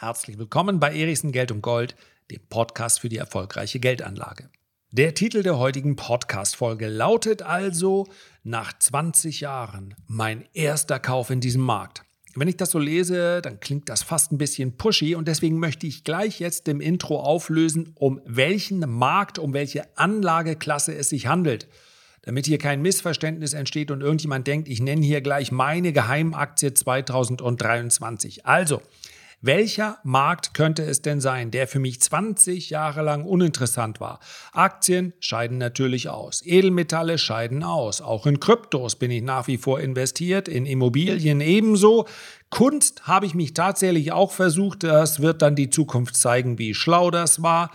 Herzlich willkommen bei Erichsen Geld und Gold, dem Podcast für die erfolgreiche Geldanlage. Der Titel der heutigen Podcast-Folge lautet also Nach 20 Jahren mein erster Kauf in diesem Markt. Wenn ich das so lese, dann klingt das fast ein bisschen pushy und deswegen möchte ich gleich jetzt im Intro auflösen, um welchen Markt, um welche Anlageklasse es sich handelt. Damit hier kein Missverständnis entsteht und irgendjemand denkt, ich nenne hier gleich meine Geheimaktie 2023. Also, welcher Markt könnte es denn sein, der für mich 20 Jahre lang uninteressant war? Aktien scheiden natürlich aus. Edelmetalle scheiden aus. Auch in Kryptos bin ich nach wie vor investiert, in Immobilien ebenso. Kunst habe ich mich tatsächlich auch versucht. Das wird dann die Zukunft zeigen, wie schlau das war.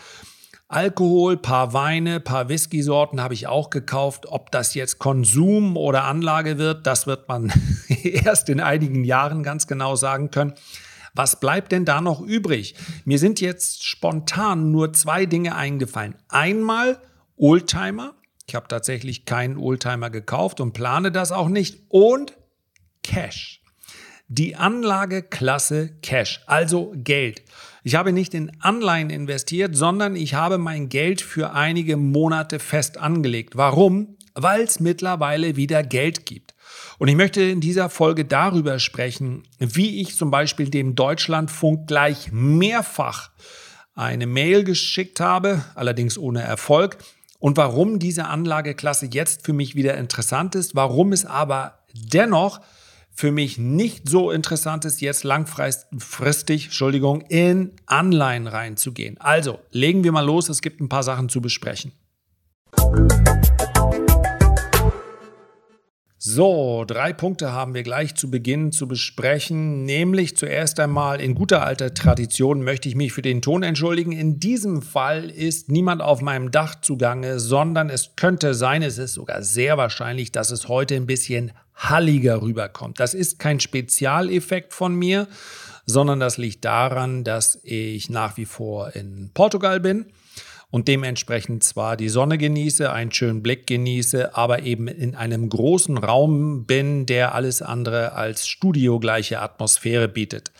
Alkohol, paar Weine, paar Whisky-Sorten habe ich auch gekauft. Ob das jetzt Konsum oder Anlage wird, das wird man erst in einigen Jahren ganz genau sagen können. Was bleibt denn da noch übrig? Mir sind jetzt spontan nur zwei Dinge eingefallen. Einmal Oldtimer. Ich habe tatsächlich keinen Oldtimer gekauft und plane das auch nicht. Und Cash. Die Anlageklasse Cash, also Geld. Ich habe nicht in Anleihen investiert, sondern ich habe mein Geld für einige Monate fest angelegt. Warum? Weil es mittlerweile wieder Geld gibt. Und ich möchte in dieser Folge darüber sprechen, wie ich zum Beispiel dem Deutschlandfunk gleich mehrfach eine Mail geschickt habe, allerdings ohne Erfolg, und warum diese Anlageklasse jetzt für mich wieder interessant ist, warum es aber dennoch für mich nicht so interessant ist, jetzt langfristig, Entschuldigung, in Anleihen reinzugehen. Also, legen wir mal los, es gibt ein paar Sachen zu besprechen. So, drei Punkte haben wir gleich zu Beginn zu besprechen. Nämlich zuerst einmal in guter alter Tradition möchte ich mich für den Ton entschuldigen. In diesem Fall ist niemand auf meinem Dach zugange, sondern es könnte sein, es ist sogar sehr wahrscheinlich, dass es heute ein bisschen halliger rüberkommt. Das ist kein Spezialeffekt von mir, sondern das liegt daran, dass ich nach wie vor in Portugal bin und dementsprechend zwar die Sonne genieße, einen schönen Blick genieße, aber eben in einem großen Raum bin, der alles andere als studiogleiche Atmosphäre bietet.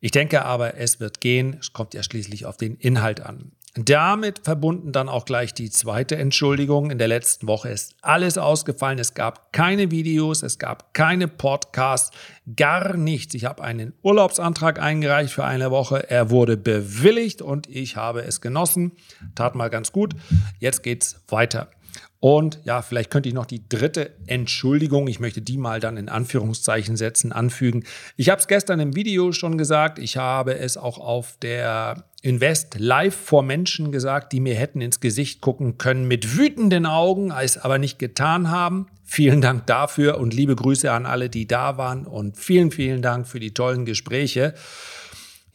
Ich denke aber, es wird gehen. Es kommt ja schließlich auf den Inhalt an. Damit verbunden dann auch gleich die zweite Entschuldigung. In der letzten Woche ist alles ausgefallen. Es gab keine Videos, es gab keine Podcasts, gar nichts. Ich habe einen Urlaubsantrag eingereicht für eine Woche. Er wurde bewilligt und ich habe es genossen. Tat mal ganz gut. Jetzt geht's weiter. Und ja, vielleicht könnte ich noch die dritte Entschuldigung, ich möchte die mal dann in Anführungszeichen setzen, anfügen. Ich habe es gestern im Video schon gesagt, ich habe es auch auf der Invest live vor Menschen gesagt, die mir hätten ins Gesicht gucken können mit wütenden Augen, es aber nicht getan haben. Vielen Dank dafür und liebe Grüße an alle, die da waren und vielen, vielen Dank für die tollen Gespräche.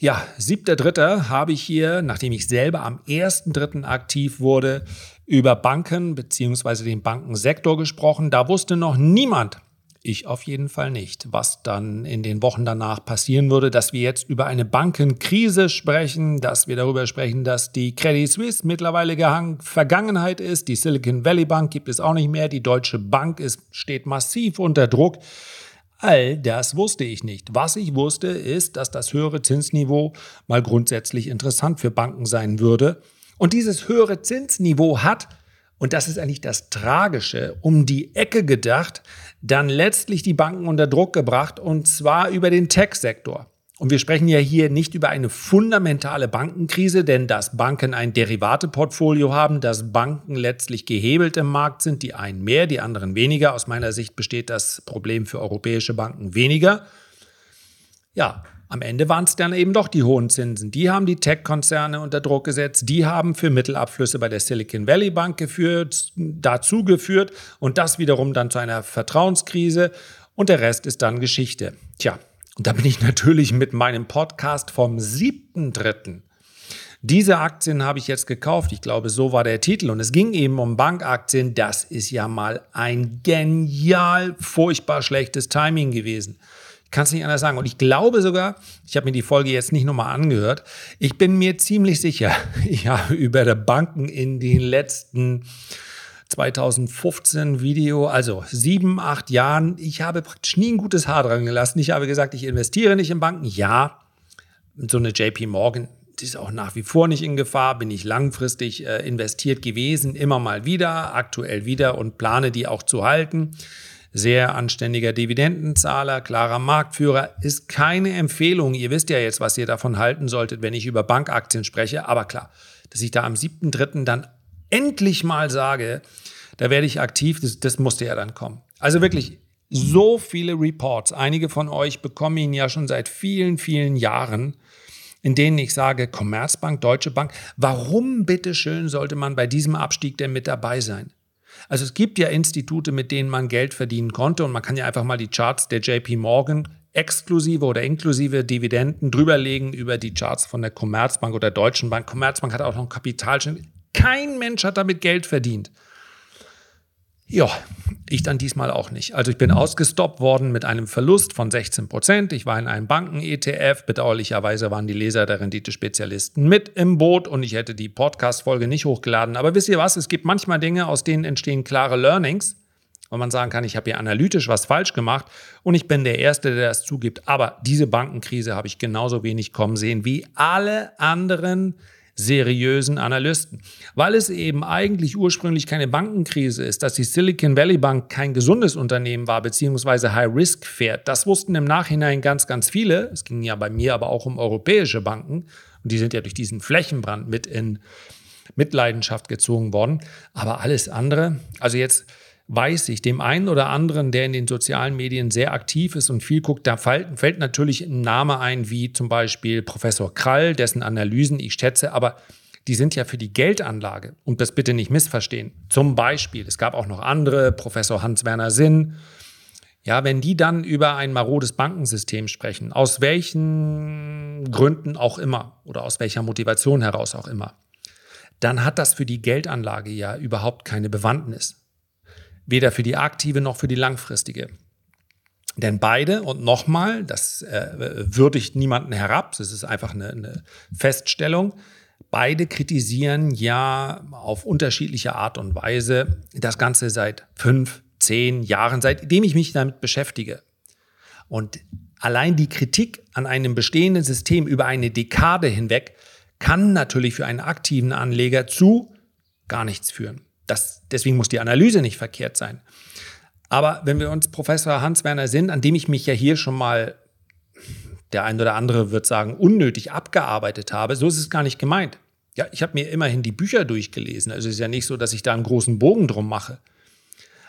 Ja, siebter Dritter habe ich hier, nachdem ich selber am ersten Dritten aktiv wurde, über Banken bzw. den Bankensektor gesprochen. Da wusste noch niemand, ich auf jeden Fall nicht, was dann in den Wochen danach passieren würde, dass wir jetzt über eine Bankenkrise sprechen, dass wir darüber sprechen, dass die Credit Suisse mittlerweile Vergangenheit ist, die Silicon Valley Bank gibt es auch nicht mehr, die Deutsche Bank ist, steht massiv unter Druck. All das wusste ich nicht. Was ich wusste, ist, dass das höhere Zinsniveau mal grundsätzlich interessant für Banken sein würde. Und dieses höhere Zinsniveau hat, und das ist eigentlich das Tragische, um die Ecke gedacht, dann letztlich die Banken unter Druck gebracht, und zwar über den Tech-Sektor. Und wir sprechen ja hier nicht über eine fundamentale Bankenkrise, denn dass Banken ein Derivateportfolio haben, dass Banken letztlich gehebelt im Markt sind, die einen mehr, die anderen weniger. Aus meiner Sicht besteht das Problem für europäische Banken weniger. Ja, am Ende waren es dann eben doch die hohen Zinsen. Die haben die Tech-Konzerne unter Druck gesetzt. Die haben für Mittelabflüsse bei der Silicon Valley Bank geführt, dazu geführt und das wiederum dann zu einer Vertrauenskrise. Und der Rest ist dann Geschichte. Tja, und da bin ich natürlich mit meinem Podcast vom 7.3. Diese Aktien habe ich jetzt gekauft. Ich glaube, so war der Titel. Und es ging eben um Bankaktien. Das ist ja mal ein genial, furchtbar schlechtes Timing gewesen. Ich kann es nicht anders sagen. Und ich glaube sogar, ich habe mir die Folge jetzt nicht nochmal angehört, ich bin mir ziemlich sicher, ich habe über die Banken in den letzten 2015 Video, also sieben, acht Jahren. Ich habe praktisch nie ein gutes Haar dran gelassen. Ich habe gesagt, ich investiere nicht in Banken. Ja, so eine JP Morgan, ist auch nach wie vor nicht in Gefahr, bin ich langfristig äh, investiert gewesen, immer mal wieder, aktuell wieder und plane die auch zu halten. Sehr anständiger Dividendenzahler, klarer Marktführer, ist keine Empfehlung. Ihr wisst ja jetzt, was ihr davon halten solltet, wenn ich über Bankaktien spreche. Aber klar, dass ich da am 7.3. dann endlich mal sage, da werde ich aktiv, das, das musste ja dann kommen. Also wirklich so viele Reports. Einige von euch bekommen ihn ja schon seit vielen, vielen Jahren in denen ich sage, Commerzbank, Deutsche Bank, warum bitteschön sollte man bei diesem Abstieg denn mit dabei sein? Also es gibt ja Institute, mit denen man Geld verdienen konnte und man kann ja einfach mal die Charts der JP Morgan exklusive oder inklusive Dividenden drüberlegen über die Charts von der Commerzbank oder Deutschen Bank. Commerzbank hat auch noch einen Kapitalschnitt. Kein Mensch hat damit Geld verdient. Ja, ich dann diesmal auch nicht. Also ich bin ausgestoppt worden mit einem Verlust von 16 Prozent. Ich war in einem Banken-ETF. Bedauerlicherweise waren die Leser der Renditespezialisten mit im Boot und ich hätte die Podcast-Folge nicht hochgeladen. Aber wisst ihr was? Es gibt manchmal Dinge, aus denen entstehen klare Learnings, wo man sagen kann, ich habe hier analytisch was falsch gemacht und ich bin der Erste, der das zugibt. Aber diese Bankenkrise habe ich genauso wenig kommen sehen wie alle anderen seriösen Analysten. Weil es eben eigentlich ursprünglich keine Bankenkrise ist, dass die Silicon Valley Bank kein gesundes Unternehmen war, beziehungsweise High Risk fährt. Das wussten im Nachhinein ganz, ganz viele. Es ging ja bei mir aber auch um europäische Banken. Und die sind ja durch diesen Flächenbrand mit in Mitleidenschaft gezogen worden. Aber alles andere, also jetzt weiß ich, dem einen oder anderen, der in den sozialen Medien sehr aktiv ist und viel guckt, da fällt, fällt natürlich ein Name ein, wie zum Beispiel Professor Krall, dessen Analysen ich schätze, aber die sind ja für die Geldanlage. Und das bitte nicht missverstehen. Zum Beispiel, es gab auch noch andere, Professor Hans-Werner Sinn. Ja, wenn die dann über ein marodes Bankensystem sprechen, aus welchen Gründen auch immer oder aus welcher Motivation heraus auch immer, dann hat das für die Geldanlage ja überhaupt keine Bewandtnis. Weder für die aktive noch für die langfristige. Denn beide, und nochmal, das äh, würdigt niemanden herab, das ist einfach eine, eine Feststellung, beide kritisieren ja auf unterschiedliche Art und Weise das Ganze seit fünf, zehn Jahren, seitdem ich mich damit beschäftige. Und allein die Kritik an einem bestehenden System über eine Dekade hinweg kann natürlich für einen aktiven Anleger zu gar nichts führen. Das, deswegen muss die Analyse nicht verkehrt sein. Aber wenn wir uns Professor Hans-Werner Sinn, an dem ich mich ja hier schon mal, der ein oder andere wird sagen, unnötig abgearbeitet habe, so ist es gar nicht gemeint. Ja, ich habe mir immerhin die Bücher durchgelesen. Also es ist ja nicht so, dass ich da einen großen Bogen drum mache.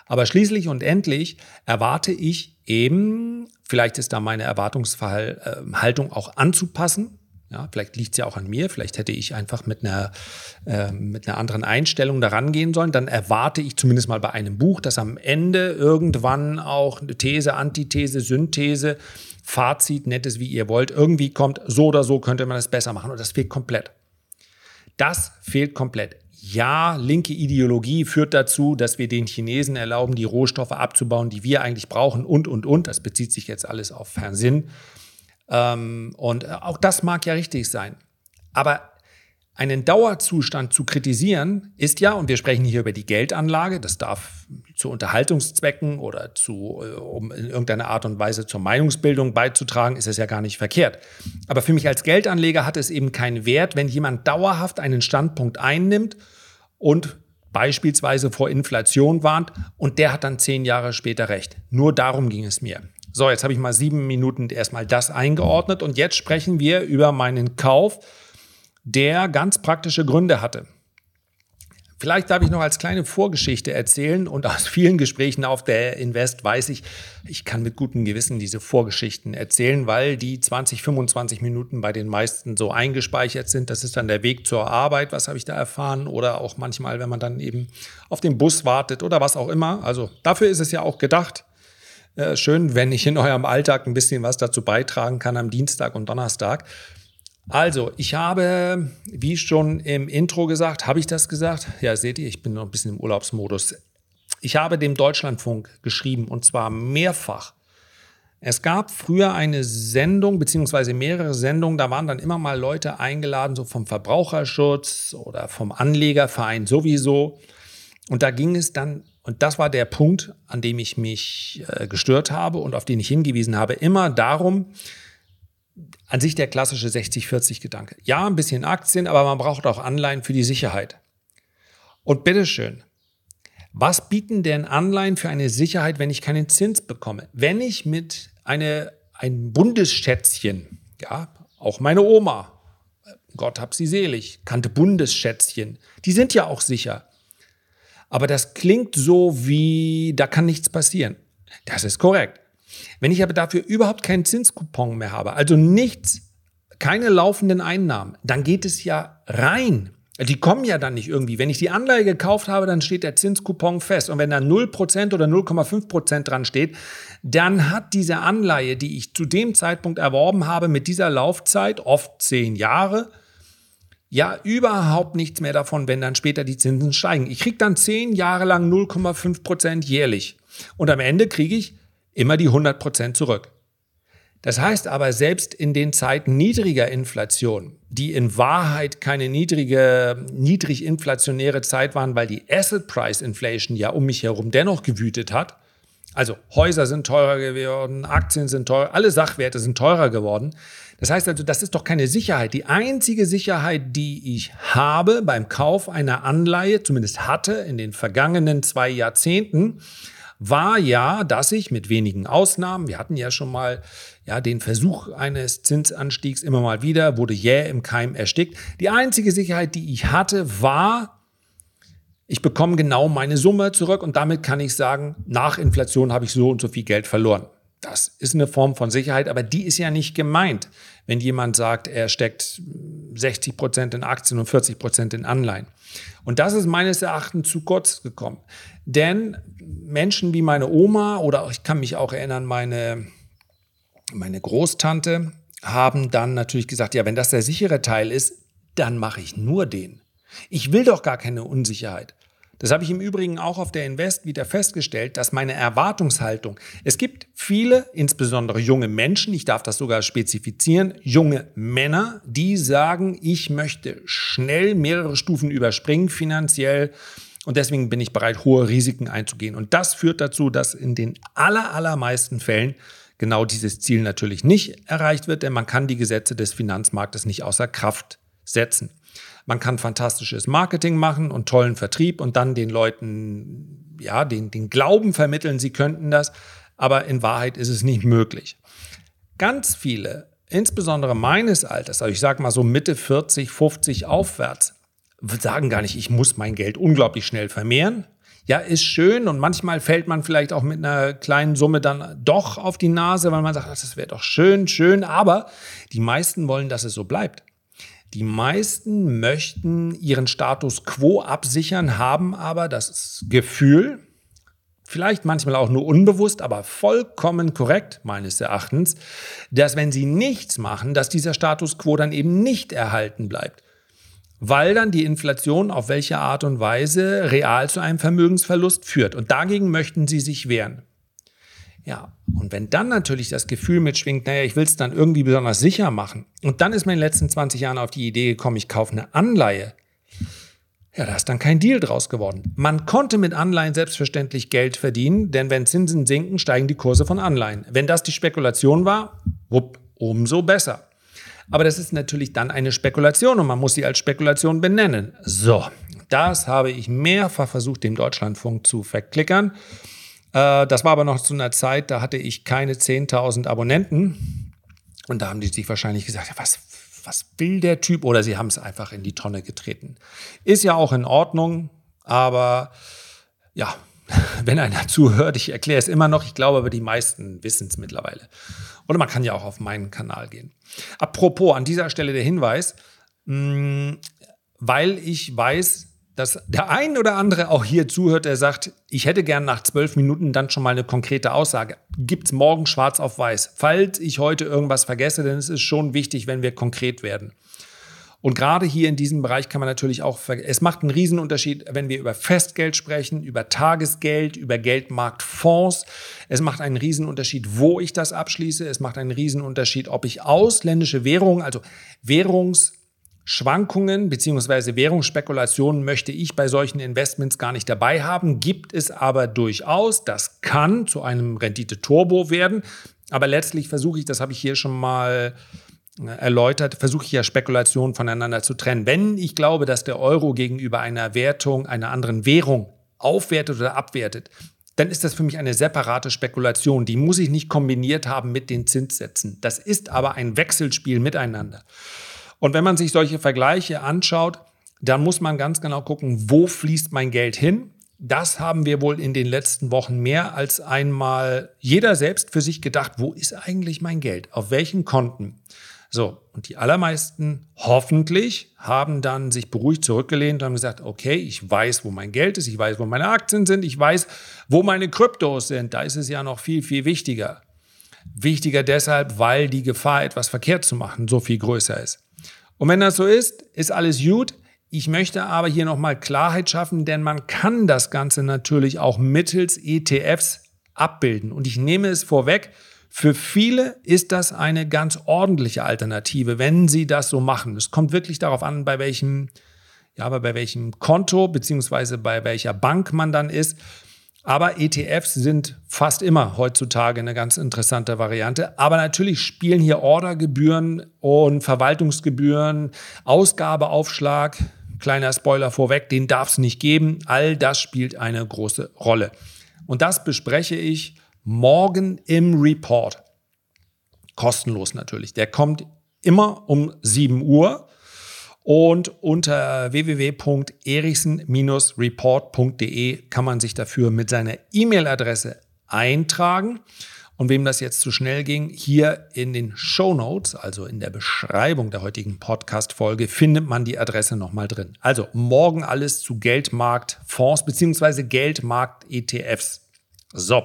Aber schließlich und endlich erwarte ich eben, vielleicht ist da meine Erwartungshaltung auch anzupassen, ja, vielleicht liegt es ja auch an mir, vielleicht hätte ich einfach mit einer, äh, mit einer anderen Einstellung daran gehen sollen. Dann erwarte ich zumindest mal bei einem Buch, dass am Ende irgendwann auch eine These, Antithese, Synthese, Fazit, nettes wie ihr wollt, irgendwie kommt, so oder so könnte man es besser machen. Und das fehlt komplett. Das fehlt komplett. Ja, linke Ideologie führt dazu, dass wir den Chinesen erlauben, die Rohstoffe abzubauen, die wir eigentlich brauchen und, und, und. Das bezieht sich jetzt alles auf Fernsehen. Ähm, und äh, auch das mag ja richtig sein. Aber einen Dauerzustand zu kritisieren ist ja, und wir sprechen hier über die Geldanlage, das darf zu Unterhaltungszwecken oder zu, äh, um in irgendeiner Art und Weise zur Meinungsbildung beizutragen, ist es ja gar nicht verkehrt. Aber für mich als Geldanleger hat es eben keinen Wert, wenn jemand dauerhaft einen Standpunkt einnimmt und beispielsweise vor Inflation warnt und der hat dann zehn Jahre später recht. Nur darum ging es mir. So, jetzt habe ich mal sieben Minuten erstmal das eingeordnet und jetzt sprechen wir über meinen Kauf, der ganz praktische Gründe hatte. Vielleicht darf ich noch als kleine Vorgeschichte erzählen und aus vielen Gesprächen auf der Invest weiß ich, ich kann mit gutem Gewissen diese Vorgeschichten erzählen, weil die 20, 25 Minuten bei den meisten so eingespeichert sind. Das ist dann der Weg zur Arbeit, was habe ich da erfahren oder auch manchmal, wenn man dann eben auf den Bus wartet oder was auch immer. Also dafür ist es ja auch gedacht. Äh, schön, wenn ich in eurem Alltag ein bisschen was dazu beitragen kann am Dienstag und Donnerstag. Also, ich habe, wie schon im Intro gesagt, habe ich das gesagt? Ja, seht ihr, ich bin noch ein bisschen im Urlaubsmodus. Ich habe dem Deutschlandfunk geschrieben und zwar mehrfach. Es gab früher eine Sendung, beziehungsweise mehrere Sendungen, da waren dann immer mal Leute eingeladen, so vom Verbraucherschutz oder vom Anlegerverein sowieso. Und da ging es dann und das war der Punkt, an dem ich mich äh, gestört habe und auf den ich hingewiesen habe, immer darum, an sich der klassische 60-40-Gedanke. Ja, ein bisschen Aktien, aber man braucht auch Anleihen für die Sicherheit. Und bitteschön, was bieten denn Anleihen für eine Sicherheit, wenn ich keinen Zins bekomme? Wenn ich mit eine, ein Bundesschätzchen, ja, auch meine Oma, Gott hab sie selig, kannte Bundesschätzchen, die sind ja auch sicher. Aber das klingt so wie, da kann nichts passieren. Das ist korrekt. Wenn ich aber dafür überhaupt keinen Zinscoupon mehr habe, also nichts, keine laufenden Einnahmen, dann geht es ja rein die kommen ja dann nicht irgendwie. Wenn ich die Anleihe gekauft habe, dann steht der Zinscoupon fest. Und wenn da 0% oder 0,5% dran steht, dann hat diese Anleihe, die ich zu dem Zeitpunkt erworben habe, mit dieser Laufzeit, oft 10 Jahre, ja überhaupt nichts mehr davon, wenn dann später die Zinsen steigen. Ich kriege dann 10 Jahre lang 0,5% jährlich. Und am Ende kriege ich immer die 100% zurück. Das heißt aber, selbst in den Zeiten niedriger Inflation, die in Wahrheit keine niedrige, niedrig inflationäre Zeit waren, weil die Asset Price Inflation ja um mich herum dennoch gewütet hat, also Häuser sind teurer geworden, Aktien sind teurer, alle Sachwerte sind teurer geworden. Das heißt also, das ist doch keine Sicherheit. Die einzige Sicherheit, die ich habe beim Kauf einer Anleihe, zumindest hatte in den vergangenen zwei Jahrzehnten, war ja, dass ich mit wenigen Ausnahmen, wir hatten ja schon mal ja, den Versuch eines Zinsanstiegs immer mal wieder, wurde jäh im Keim erstickt. Die einzige Sicherheit, die ich hatte, war, ich bekomme genau meine Summe zurück und damit kann ich sagen, nach Inflation habe ich so und so viel Geld verloren. Das ist eine Form von Sicherheit, aber die ist ja nicht gemeint, wenn jemand sagt, er steckt 60 Prozent in Aktien und 40 Prozent in Anleihen. Und das ist meines Erachtens zu kurz gekommen. Denn Menschen wie meine Oma oder ich kann mich auch erinnern, meine, meine Großtante haben dann natürlich gesagt, ja, wenn das der sichere Teil ist, dann mache ich nur den. Ich will doch gar keine Unsicherheit. Das habe ich im Übrigen auch auf der Invest wieder festgestellt, dass meine Erwartungshaltung, es gibt viele, insbesondere junge Menschen, ich darf das sogar spezifizieren, junge Männer, die sagen, ich möchte schnell mehrere Stufen überspringen finanziell und deswegen bin ich bereit, hohe Risiken einzugehen. Und das führt dazu, dass in den aller, allermeisten Fällen genau dieses Ziel natürlich nicht erreicht wird, denn man kann die Gesetze des Finanzmarktes nicht außer Kraft setzen. Man kann fantastisches Marketing machen und tollen Vertrieb und dann den Leuten ja, den, den Glauben vermitteln, sie könnten das, aber in Wahrheit ist es nicht möglich. Ganz viele, insbesondere meines Alters, also ich sage mal so Mitte 40, 50 aufwärts, sagen gar nicht, ich muss mein Geld unglaublich schnell vermehren. Ja, ist schön und manchmal fällt man vielleicht auch mit einer kleinen Summe dann doch auf die Nase, weil man sagt, das wäre doch schön, schön, aber die meisten wollen, dass es so bleibt. Die meisten möchten ihren Status quo absichern, haben aber das Gefühl, vielleicht manchmal auch nur unbewusst, aber vollkommen korrekt meines Erachtens, dass wenn sie nichts machen, dass dieser Status quo dann eben nicht erhalten bleibt. Weil dann die Inflation auf welche Art und Weise real zu einem Vermögensverlust führt. Und dagegen möchten sie sich wehren. Ja, und wenn dann natürlich das Gefühl mitschwingt, naja, ich will es dann irgendwie besonders sicher machen, und dann ist mir in den letzten 20 Jahren auf die Idee gekommen, ich kaufe eine Anleihe, ja, da ist dann kein Deal draus geworden. Man konnte mit Anleihen selbstverständlich Geld verdienen, denn wenn Zinsen sinken, steigen die Kurse von Anleihen. Wenn das die Spekulation war, wupp, umso besser. Aber das ist natürlich dann eine Spekulation und man muss sie als Spekulation benennen. So, das habe ich mehrfach versucht, dem Deutschlandfunk zu verklickern. Äh, das war aber noch zu einer Zeit, da hatte ich keine 10.000 Abonnenten. Und da haben die sich wahrscheinlich gesagt, was, was will der Typ? Oder sie haben es einfach in die Tonne getreten. Ist ja auch in Ordnung, aber ja, wenn einer zuhört, ich erkläre es immer noch, ich glaube aber die meisten wissen es mittlerweile. Oder man kann ja auch auf meinen Kanal gehen. Apropos, an dieser Stelle der Hinweis, mh, weil ich weiß, dass der ein oder andere auch hier zuhört, der sagt, ich hätte gern nach zwölf Minuten dann schon mal eine konkrete Aussage. Gibt es morgen schwarz auf weiß? Falls ich heute irgendwas vergesse, ist es schon wichtig, wenn wir konkret werden. Und gerade hier in diesem Bereich kann man natürlich auch, es macht einen Riesenunterschied, wenn wir über Festgeld sprechen, über Tagesgeld, über Geldmarktfonds. Es macht einen Riesenunterschied, wo ich das abschließe. Es macht einen Riesenunterschied, ob ich ausländische Währungen, also Währungs Schwankungen bzw. Währungsspekulationen möchte ich bei solchen Investments gar nicht dabei haben, gibt es aber durchaus. Das kann zu einem Rendite-Turbo werden. Aber letztlich versuche ich, das habe ich hier schon mal erläutert, versuche ich ja Spekulationen voneinander zu trennen. Wenn ich glaube, dass der Euro gegenüber einer Wertung einer anderen Währung aufwertet oder abwertet, dann ist das für mich eine separate Spekulation. Die muss ich nicht kombiniert haben mit den Zinssätzen. Das ist aber ein Wechselspiel miteinander. Und wenn man sich solche Vergleiche anschaut, dann muss man ganz genau gucken, wo fließt mein Geld hin. Das haben wir wohl in den letzten Wochen mehr als einmal jeder selbst für sich gedacht, wo ist eigentlich mein Geld? Auf welchen Konten? So, und die allermeisten hoffentlich haben dann sich beruhigt zurückgelehnt und haben gesagt, okay, ich weiß, wo mein Geld ist, ich weiß, wo meine Aktien sind, ich weiß, wo meine Kryptos sind. Da ist es ja noch viel, viel wichtiger. Wichtiger deshalb, weil die Gefahr, etwas verkehrt zu machen, so viel größer ist. Und wenn das so ist, ist alles gut. Ich möchte aber hier nochmal Klarheit schaffen, denn man kann das Ganze natürlich auch mittels ETFs abbilden. Und ich nehme es vorweg, für viele ist das eine ganz ordentliche Alternative, wenn sie das so machen. Es kommt wirklich darauf an, bei welchem, ja, bei welchem Konto beziehungsweise bei welcher Bank man dann ist. Aber ETFs sind fast immer heutzutage eine ganz interessante Variante. Aber natürlich spielen hier Ordergebühren und Verwaltungsgebühren, Ausgabeaufschlag, kleiner Spoiler vorweg, den darf es nicht geben. All das spielt eine große Rolle. Und das bespreche ich morgen im Report. Kostenlos natürlich. Der kommt immer um 7 Uhr und unter www.erichsen-report.de kann man sich dafür mit seiner E-Mail-Adresse eintragen. Und wem das jetzt zu schnell ging, hier in den Show Notes, also in der Beschreibung der heutigen Podcast-Folge, findet man die Adresse nochmal drin. Also morgen alles zu Geldmarktfonds bzw. Geldmarkt-ETFs. So,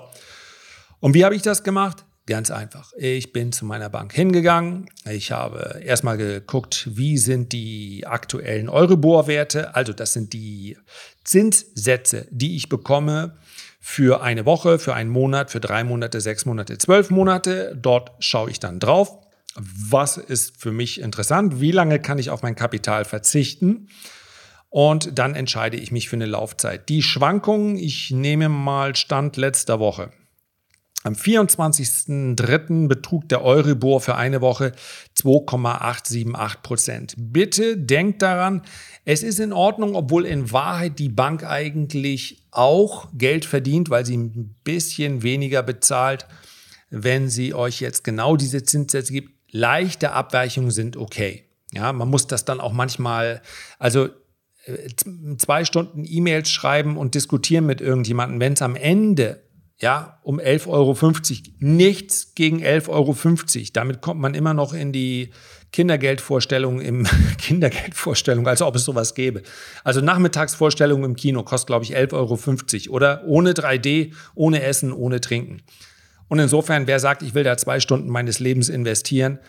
und wie habe ich das gemacht? Ganz einfach. Ich bin zu meiner Bank hingegangen. Ich habe erstmal geguckt, wie sind die aktuellen Euribor-Werte. Also das sind die Zinssätze, die ich bekomme für eine Woche, für einen Monat, für drei Monate, sechs Monate, zwölf Monate. Dort schaue ich dann drauf. Was ist für mich interessant? Wie lange kann ich auf mein Kapital verzichten? Und dann entscheide ich mich für eine Laufzeit. Die Schwankungen, ich nehme mal Stand letzter Woche. Am 24.03. betrug der Euribor für eine Woche 2,878 Prozent. Bitte denkt daran, es ist in Ordnung, obwohl in Wahrheit die Bank eigentlich auch Geld verdient, weil sie ein bisschen weniger bezahlt, wenn sie euch jetzt genau diese Zinssätze gibt. Leichte Abweichungen sind okay. Ja, man muss das dann auch manchmal, also äh, zwei Stunden E-Mails schreiben und diskutieren mit irgendjemandem, wenn es am Ende ja, um 11,50 Euro. Nichts gegen 11,50 Euro. Damit kommt man immer noch in die Kindergeldvorstellung im Kindergeldvorstellung, als ob es sowas gäbe. Also Nachmittagsvorstellung im Kino kostet, glaube ich, 11,50 Euro. Oder ohne 3D, ohne Essen, ohne Trinken. Und insofern, wer sagt, ich will da zwei Stunden meines Lebens investieren,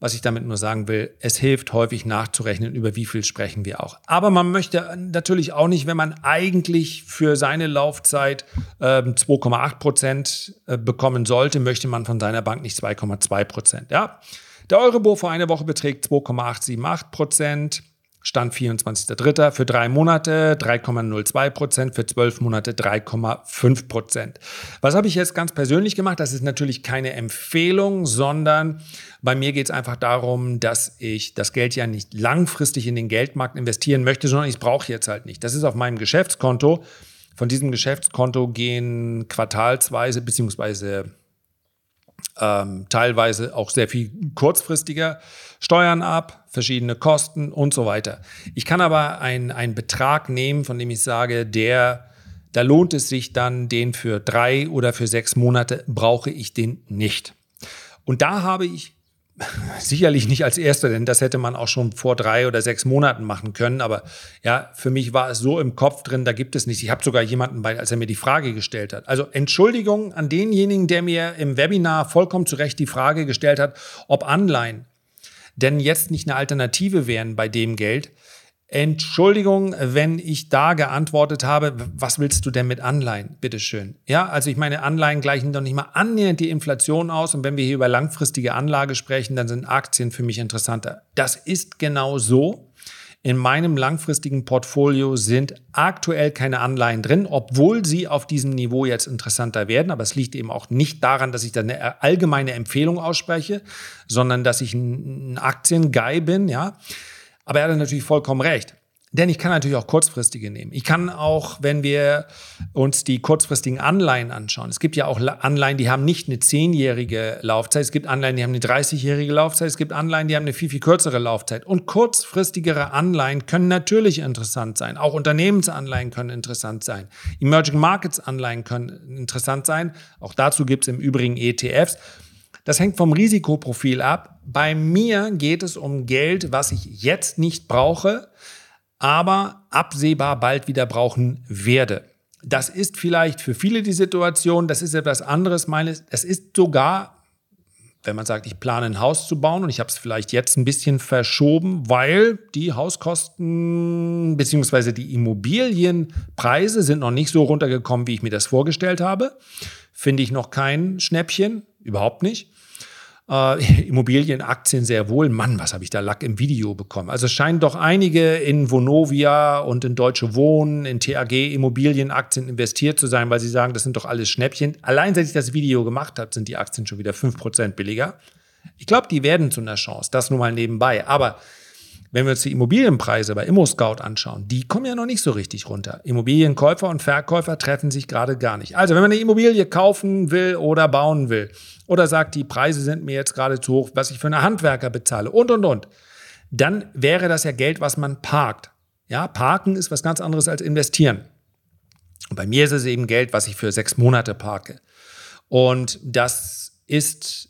was ich damit nur sagen will, es hilft häufig nachzurechnen, über wie viel sprechen wir auch. Aber man möchte natürlich auch nicht, wenn man eigentlich für seine Laufzeit äh, 2,8 Prozent äh, bekommen sollte, möchte man von seiner Bank nicht 2,2 Prozent. Ja? Der Euribor vor einer Woche beträgt 2,878 Prozent. Stand 24.03. für drei Monate 3,02 Prozent, für zwölf Monate 3,5 Prozent. Was habe ich jetzt ganz persönlich gemacht? Das ist natürlich keine Empfehlung, sondern bei mir geht es einfach darum, dass ich das Geld ja nicht langfristig in den Geldmarkt investieren möchte, sondern ich brauche jetzt halt nicht. Das ist auf meinem Geschäftskonto. Von diesem Geschäftskonto gehen quartalsweise beziehungsweise ähm, teilweise auch sehr viel kurzfristiger Steuern ab, verschiedene Kosten und so weiter. Ich kann aber einen Betrag nehmen, von dem ich sage, der, da lohnt es sich dann, den für drei oder für sechs Monate brauche ich den nicht. Und da habe ich Sicherlich nicht als erster, denn das hätte man auch schon vor drei oder sechs Monaten machen können. Aber ja, für mich war es so im Kopf drin, da gibt es nichts. Ich habe sogar jemanden bei, als er mir die Frage gestellt hat. Also Entschuldigung an denjenigen, der mir im Webinar vollkommen zu Recht die Frage gestellt hat, ob Anleihen denn jetzt nicht eine Alternative wären bei dem Geld. Entschuldigung, wenn ich da geantwortet habe, was willst du denn mit Anleihen? Bitteschön. Ja, also ich meine, Anleihen gleichen doch nicht mal annähernd die Inflation aus. Und wenn wir hier über langfristige Anlage sprechen, dann sind Aktien für mich interessanter. Das ist genau so. In meinem langfristigen Portfolio sind aktuell keine Anleihen drin, obwohl sie auf diesem Niveau jetzt interessanter werden. Aber es liegt eben auch nicht daran, dass ich da eine allgemeine Empfehlung ausspreche, sondern dass ich ein Aktienguy bin, ja. Aber er hat natürlich vollkommen recht. Denn ich kann natürlich auch kurzfristige nehmen. Ich kann auch, wenn wir uns die kurzfristigen Anleihen anschauen, es gibt ja auch Anleihen, die haben nicht eine zehnjährige Laufzeit, es gibt Anleihen, die haben eine 30-jährige Laufzeit, es gibt Anleihen, die haben eine viel, viel kürzere Laufzeit. Und kurzfristigere Anleihen können natürlich interessant sein. Auch Unternehmensanleihen können interessant sein. Emerging Markets Anleihen können interessant sein. Auch dazu gibt es im Übrigen ETFs. Das hängt vom Risikoprofil ab. Bei mir geht es um Geld, was ich jetzt nicht brauche, aber absehbar bald wieder brauchen werde. Das ist vielleicht für viele die Situation, das ist etwas anderes meines, es ist sogar, wenn man sagt, ich plane ein Haus zu bauen und ich habe es vielleicht jetzt ein bisschen verschoben, weil die Hauskosten bzw. die Immobilienpreise sind noch nicht so runtergekommen, wie ich mir das vorgestellt habe. Finde ich noch kein Schnäppchen, überhaupt nicht äh, Immobilienaktien sehr wohl. Mann, was habe ich da Lack im Video bekommen? Also es scheinen doch einige in Vonovia und in Deutsche Wohnen, in TAG Immobilienaktien investiert zu sein, weil sie sagen, das sind doch alles Schnäppchen. Allein seit ich das Video gemacht habe, sind die Aktien schon wieder 5% billiger. Ich glaube, die werden zu einer Chance. Das nur mal nebenbei. Aber wenn wir uns die Immobilienpreise bei ImmoScout anschauen, die kommen ja noch nicht so richtig runter. Immobilienkäufer und Verkäufer treffen sich gerade gar nicht. Also, wenn man eine Immobilie kaufen will oder bauen will oder sagt, die Preise sind mir jetzt gerade zu hoch, was ich für eine Handwerker bezahle und, und, und, dann wäre das ja Geld, was man parkt. Ja, parken ist was ganz anderes als investieren. Und bei mir ist es eben Geld, was ich für sechs Monate parke. Und das ist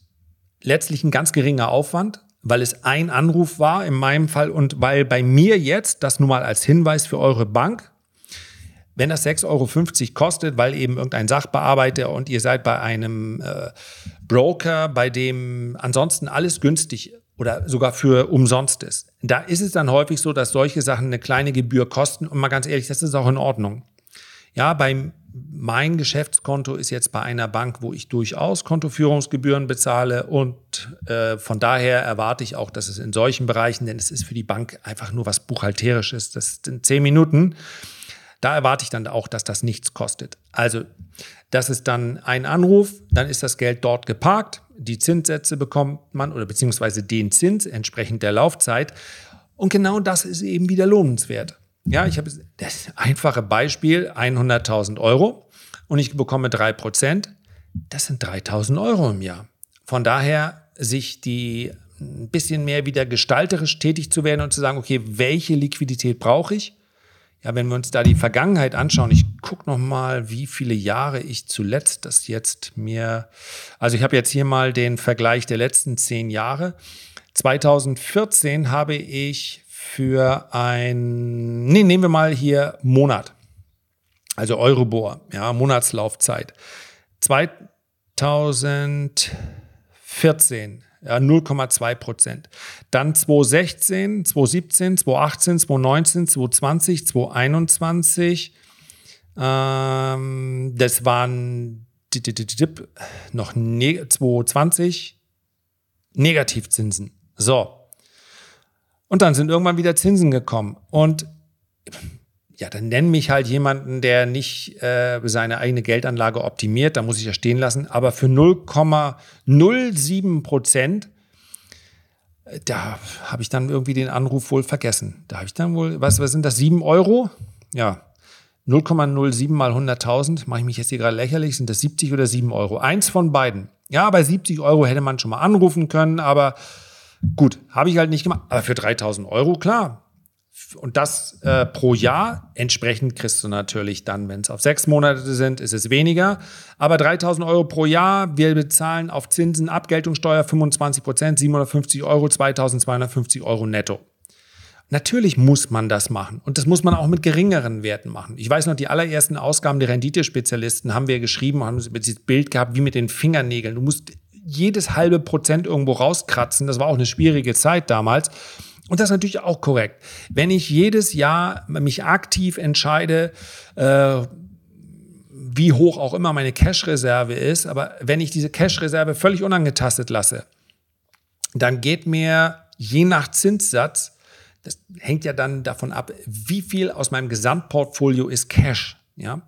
letztlich ein ganz geringer Aufwand, weil es ein Anruf war in meinem Fall und weil bei mir jetzt, das nun mal als Hinweis für eure Bank, wenn das 6,50 Euro kostet, weil eben irgendein Sachbearbeiter und ihr seid bei einem äh, Broker, bei dem ansonsten alles günstig oder sogar für umsonst ist, da ist es dann häufig so, dass solche Sachen eine kleine Gebühr kosten und mal ganz ehrlich, das ist auch in Ordnung. Ja, beim mein Geschäftskonto ist jetzt bei einer Bank, wo ich durchaus Kontoführungsgebühren bezahle und äh, von daher erwarte ich auch, dass es in solchen Bereichen, denn es ist für die Bank einfach nur was buchhalterisches, das sind zehn Minuten, da erwarte ich dann auch, dass das nichts kostet. Also das ist dann ein Anruf, dann ist das Geld dort geparkt, die Zinssätze bekommt man oder beziehungsweise den Zins entsprechend der Laufzeit und genau das ist eben wieder lohnenswert. Ja, ich habe das einfache Beispiel, 100.000 Euro und ich bekomme 3%. Das sind 3.000 Euro im Jahr. Von daher sich die ein bisschen mehr wieder gestalterisch tätig zu werden und zu sagen, okay, welche Liquidität brauche ich? Ja, wenn wir uns da die Vergangenheit anschauen, ich gucke noch mal, wie viele Jahre ich zuletzt das jetzt mir, also ich habe jetzt hier mal den Vergleich der letzten zehn Jahre. 2014 habe ich für ein, nee, nehmen wir mal hier Monat. Also Euribor, ja, Monatslaufzeit. 2014, ja, 0,2 Prozent. Dann 2016, 2017, 2018, 2019, 2020, 2021. Ähm, das waren noch ne 2020 Negativzinsen. So, und dann sind irgendwann wieder Zinsen gekommen. Und ja, dann nenn mich halt jemanden, der nicht äh, seine eigene Geldanlage optimiert, da muss ich ja stehen lassen, aber für 0,07 Prozent, äh, da habe ich dann irgendwie den Anruf wohl vergessen. Da habe ich dann wohl, was, was sind das, 7 Euro? Ja, 0,07 mal 100.000, mache ich mich jetzt hier gerade lächerlich, sind das 70 oder 7 Euro? Eins von beiden. Ja, bei 70 Euro hätte man schon mal anrufen können, aber Gut, habe ich halt nicht gemacht. Aber für 3000 Euro, klar. Und das äh, pro Jahr. Entsprechend kriegst du natürlich dann, wenn es auf sechs Monate sind, ist es weniger. Aber 3000 Euro pro Jahr. Wir bezahlen auf Zinsen, Abgeltungssteuer 25 Prozent, 750 Euro, 2250 Euro netto. Natürlich muss man das machen. Und das muss man auch mit geringeren Werten machen. Ich weiß noch, die allerersten Ausgaben der Renditespezialisten haben wir geschrieben, haben das Bild gehabt wie mit den Fingernägeln. Du musst jedes halbe Prozent irgendwo rauskratzen. Das war auch eine schwierige Zeit damals. Und das ist natürlich auch korrekt. Wenn ich jedes Jahr mich aktiv entscheide, äh, wie hoch auch immer meine Cash-Reserve ist, aber wenn ich diese Cash-Reserve völlig unangetastet lasse, dann geht mir je nach Zinssatz Das hängt ja dann davon ab, wie viel aus meinem Gesamtportfolio ist Cash. Ja,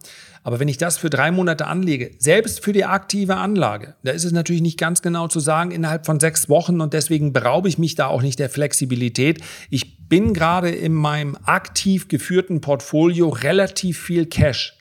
aber wenn ich das für drei Monate anlege, selbst für die aktive Anlage, da ist es natürlich nicht ganz genau zu sagen, innerhalb von sechs Wochen und deswegen beraube ich mich da auch nicht der Flexibilität. Ich bin gerade in meinem aktiv geführten Portfolio relativ viel Cash.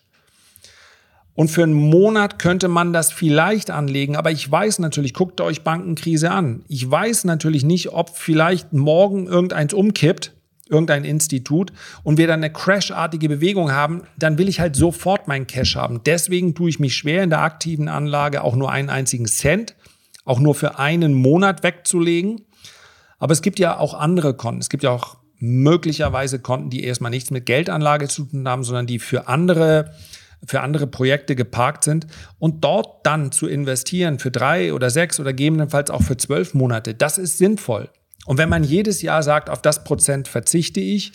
Und für einen Monat könnte man das vielleicht anlegen, aber ich weiß natürlich, guckt euch Bankenkrise an. Ich weiß natürlich nicht, ob vielleicht morgen irgendeins umkippt, irgendein Institut, und wir dann eine crashartige Bewegung haben, dann will ich halt sofort meinen Cash haben. Deswegen tue ich mich schwer in der aktiven Anlage auch nur einen einzigen Cent, auch nur für einen Monat wegzulegen. Aber es gibt ja auch andere Konten. Es gibt ja auch möglicherweise Konten, die erstmal nichts mit Geldanlage zu tun haben, sondern die für andere für andere Projekte geparkt sind und dort dann zu investieren für drei oder sechs oder gegebenenfalls auch für zwölf Monate, das ist sinnvoll. Und wenn man jedes Jahr sagt, auf das Prozent verzichte ich,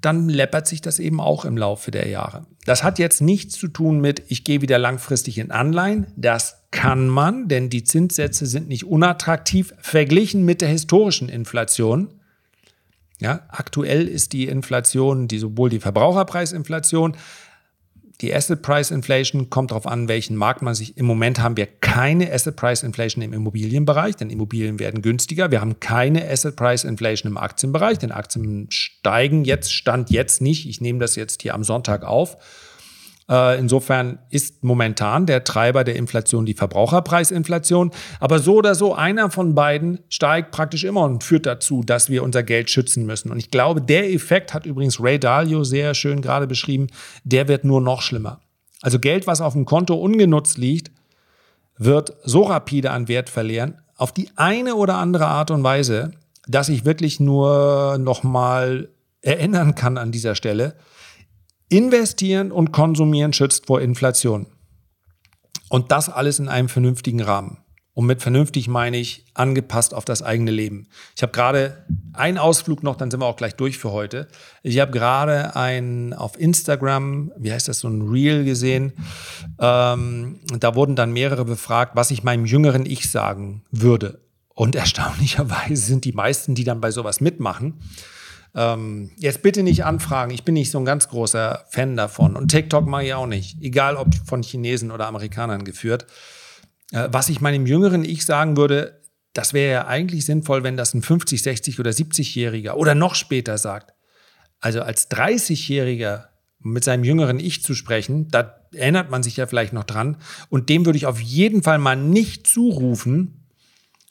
dann läppert sich das eben auch im Laufe der Jahre. Das hat jetzt nichts zu tun mit, ich gehe wieder langfristig in Anleihen. Das kann man, denn die Zinssätze sind nicht unattraktiv verglichen mit der historischen Inflation. Ja, aktuell ist die Inflation, die sowohl die Verbraucherpreisinflation die Asset Price Inflation kommt darauf an, welchen Markt man sich. Im Moment haben wir keine Asset Price Inflation im Immobilienbereich, denn Immobilien werden günstiger. Wir haben keine Asset Price Inflation im Aktienbereich, denn Aktien steigen jetzt, stand jetzt nicht. Ich nehme das jetzt hier am Sonntag auf. Äh, insofern ist momentan der Treiber der Inflation die Verbraucherpreisinflation. Aber so oder so, einer von beiden steigt praktisch immer und führt dazu, dass wir unser Geld schützen müssen. Und ich glaube, der Effekt hat übrigens Ray Dalio sehr schön gerade beschrieben, der wird nur noch schlimmer. Also Geld, was auf dem Konto ungenutzt liegt, wird so rapide an Wert verlieren, auf die eine oder andere Art und Weise, dass ich wirklich nur noch mal erinnern kann an dieser Stelle, Investieren und Konsumieren schützt vor Inflation. Und das alles in einem vernünftigen Rahmen. Und mit vernünftig meine ich angepasst auf das eigene Leben. Ich habe gerade einen Ausflug noch, dann sind wir auch gleich durch für heute. Ich habe gerade ein auf Instagram, wie heißt das, so ein Reel gesehen. Ähm, da wurden dann mehrere befragt, was ich meinem jüngeren Ich sagen würde. Und erstaunlicherweise sind die meisten, die dann bei sowas mitmachen, ähm, jetzt bitte nicht anfragen, ich bin nicht so ein ganz großer Fan davon. Und TikTok mache ich auch nicht, egal ob von Chinesen oder Amerikanern geführt. Äh, was ich meinem jüngeren Ich sagen würde, das wäre ja eigentlich sinnvoll, wenn das ein 50, 60 oder 70-Jähriger oder noch später sagt. Also als 30-Jähriger mit seinem jüngeren Ich zu sprechen, da erinnert man sich ja vielleicht noch dran. Und dem würde ich auf jeden Fall mal nicht zurufen,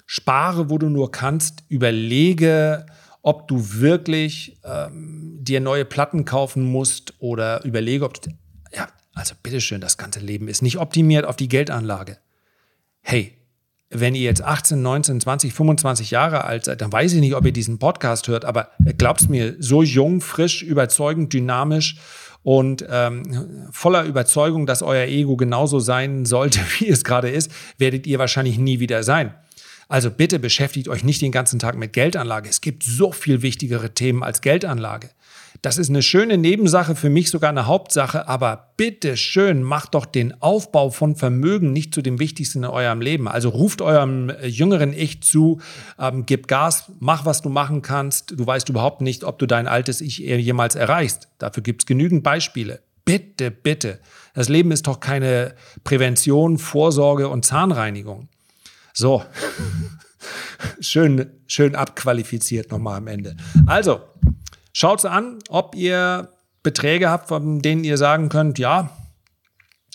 spare, wo du nur kannst, überlege, ob du wirklich ähm, dir neue Platten kaufen musst oder überlege, ob du, ja, also bitteschön, das ganze Leben ist nicht optimiert auf die Geldanlage. Hey, wenn ihr jetzt 18, 19, 20, 25 Jahre alt seid, dann weiß ich nicht, ob ihr diesen Podcast hört, aber glaubst mir, so jung, frisch, überzeugend, dynamisch und ähm, voller Überzeugung, dass euer Ego genauso sein sollte, wie es gerade ist, werdet ihr wahrscheinlich nie wieder sein. Also bitte beschäftigt euch nicht den ganzen Tag mit Geldanlage. Es gibt so viel wichtigere Themen als Geldanlage. Das ist eine schöne Nebensache, für mich sogar eine Hauptsache, aber bitte schön, macht doch den Aufbau von Vermögen nicht zu dem Wichtigsten in eurem Leben. Also ruft eurem äh, jüngeren Ich zu, ähm, gib Gas, mach, was du machen kannst. Du weißt überhaupt nicht, ob du dein altes Ich jemals erreichst. Dafür gibt es genügend Beispiele. Bitte, bitte. Das Leben ist doch keine Prävention, Vorsorge und Zahnreinigung. So, schön, schön abqualifiziert nochmal am Ende. Also, schaut an, ob ihr Beträge habt, von denen ihr sagen könnt, ja,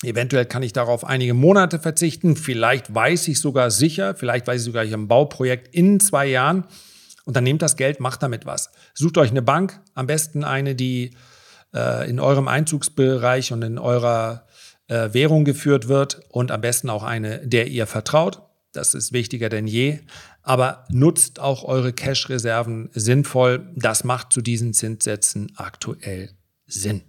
Eventuell kann ich darauf einige Monate verzichten. Vielleicht weiß ich sogar sicher, vielleicht weiß ich sogar, ich habe ein Bauprojekt in zwei Jahren. Und dann nehmt das Geld, macht damit was. Sucht euch eine Bank, am besten eine, die äh, in eurem Einzugsbereich und in eurer äh, Währung geführt wird und am besten auch eine, der ihr vertraut. Das ist wichtiger denn je. Aber nutzt auch eure Cash-Reserven sinnvoll. Das macht zu diesen Zinssätzen aktuell Sinn.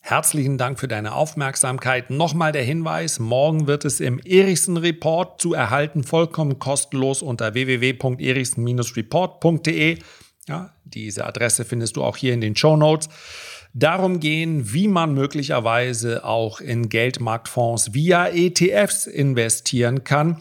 Herzlichen Dank für deine Aufmerksamkeit. Nochmal der Hinweis, morgen wird es im Erichsen Report zu erhalten, vollkommen kostenlos unter www.erichsen-report.de. Ja, diese Adresse findest du auch hier in den Show Notes darum gehen, wie man möglicherweise auch in Geldmarktfonds via ETFs investieren kann,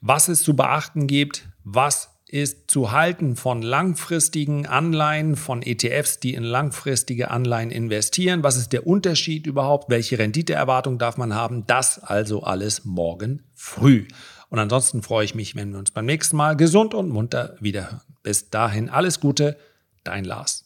was es zu beachten gibt, was ist zu halten von langfristigen Anleihen, von ETFs, die in langfristige Anleihen investieren. Was ist der Unterschied überhaupt? Welche Renditeerwartung darf man haben? Das also alles morgen früh. Und ansonsten freue ich mich, wenn wir uns beim nächsten Mal gesund und munter wiederhören. Bis dahin alles Gute, dein Lars.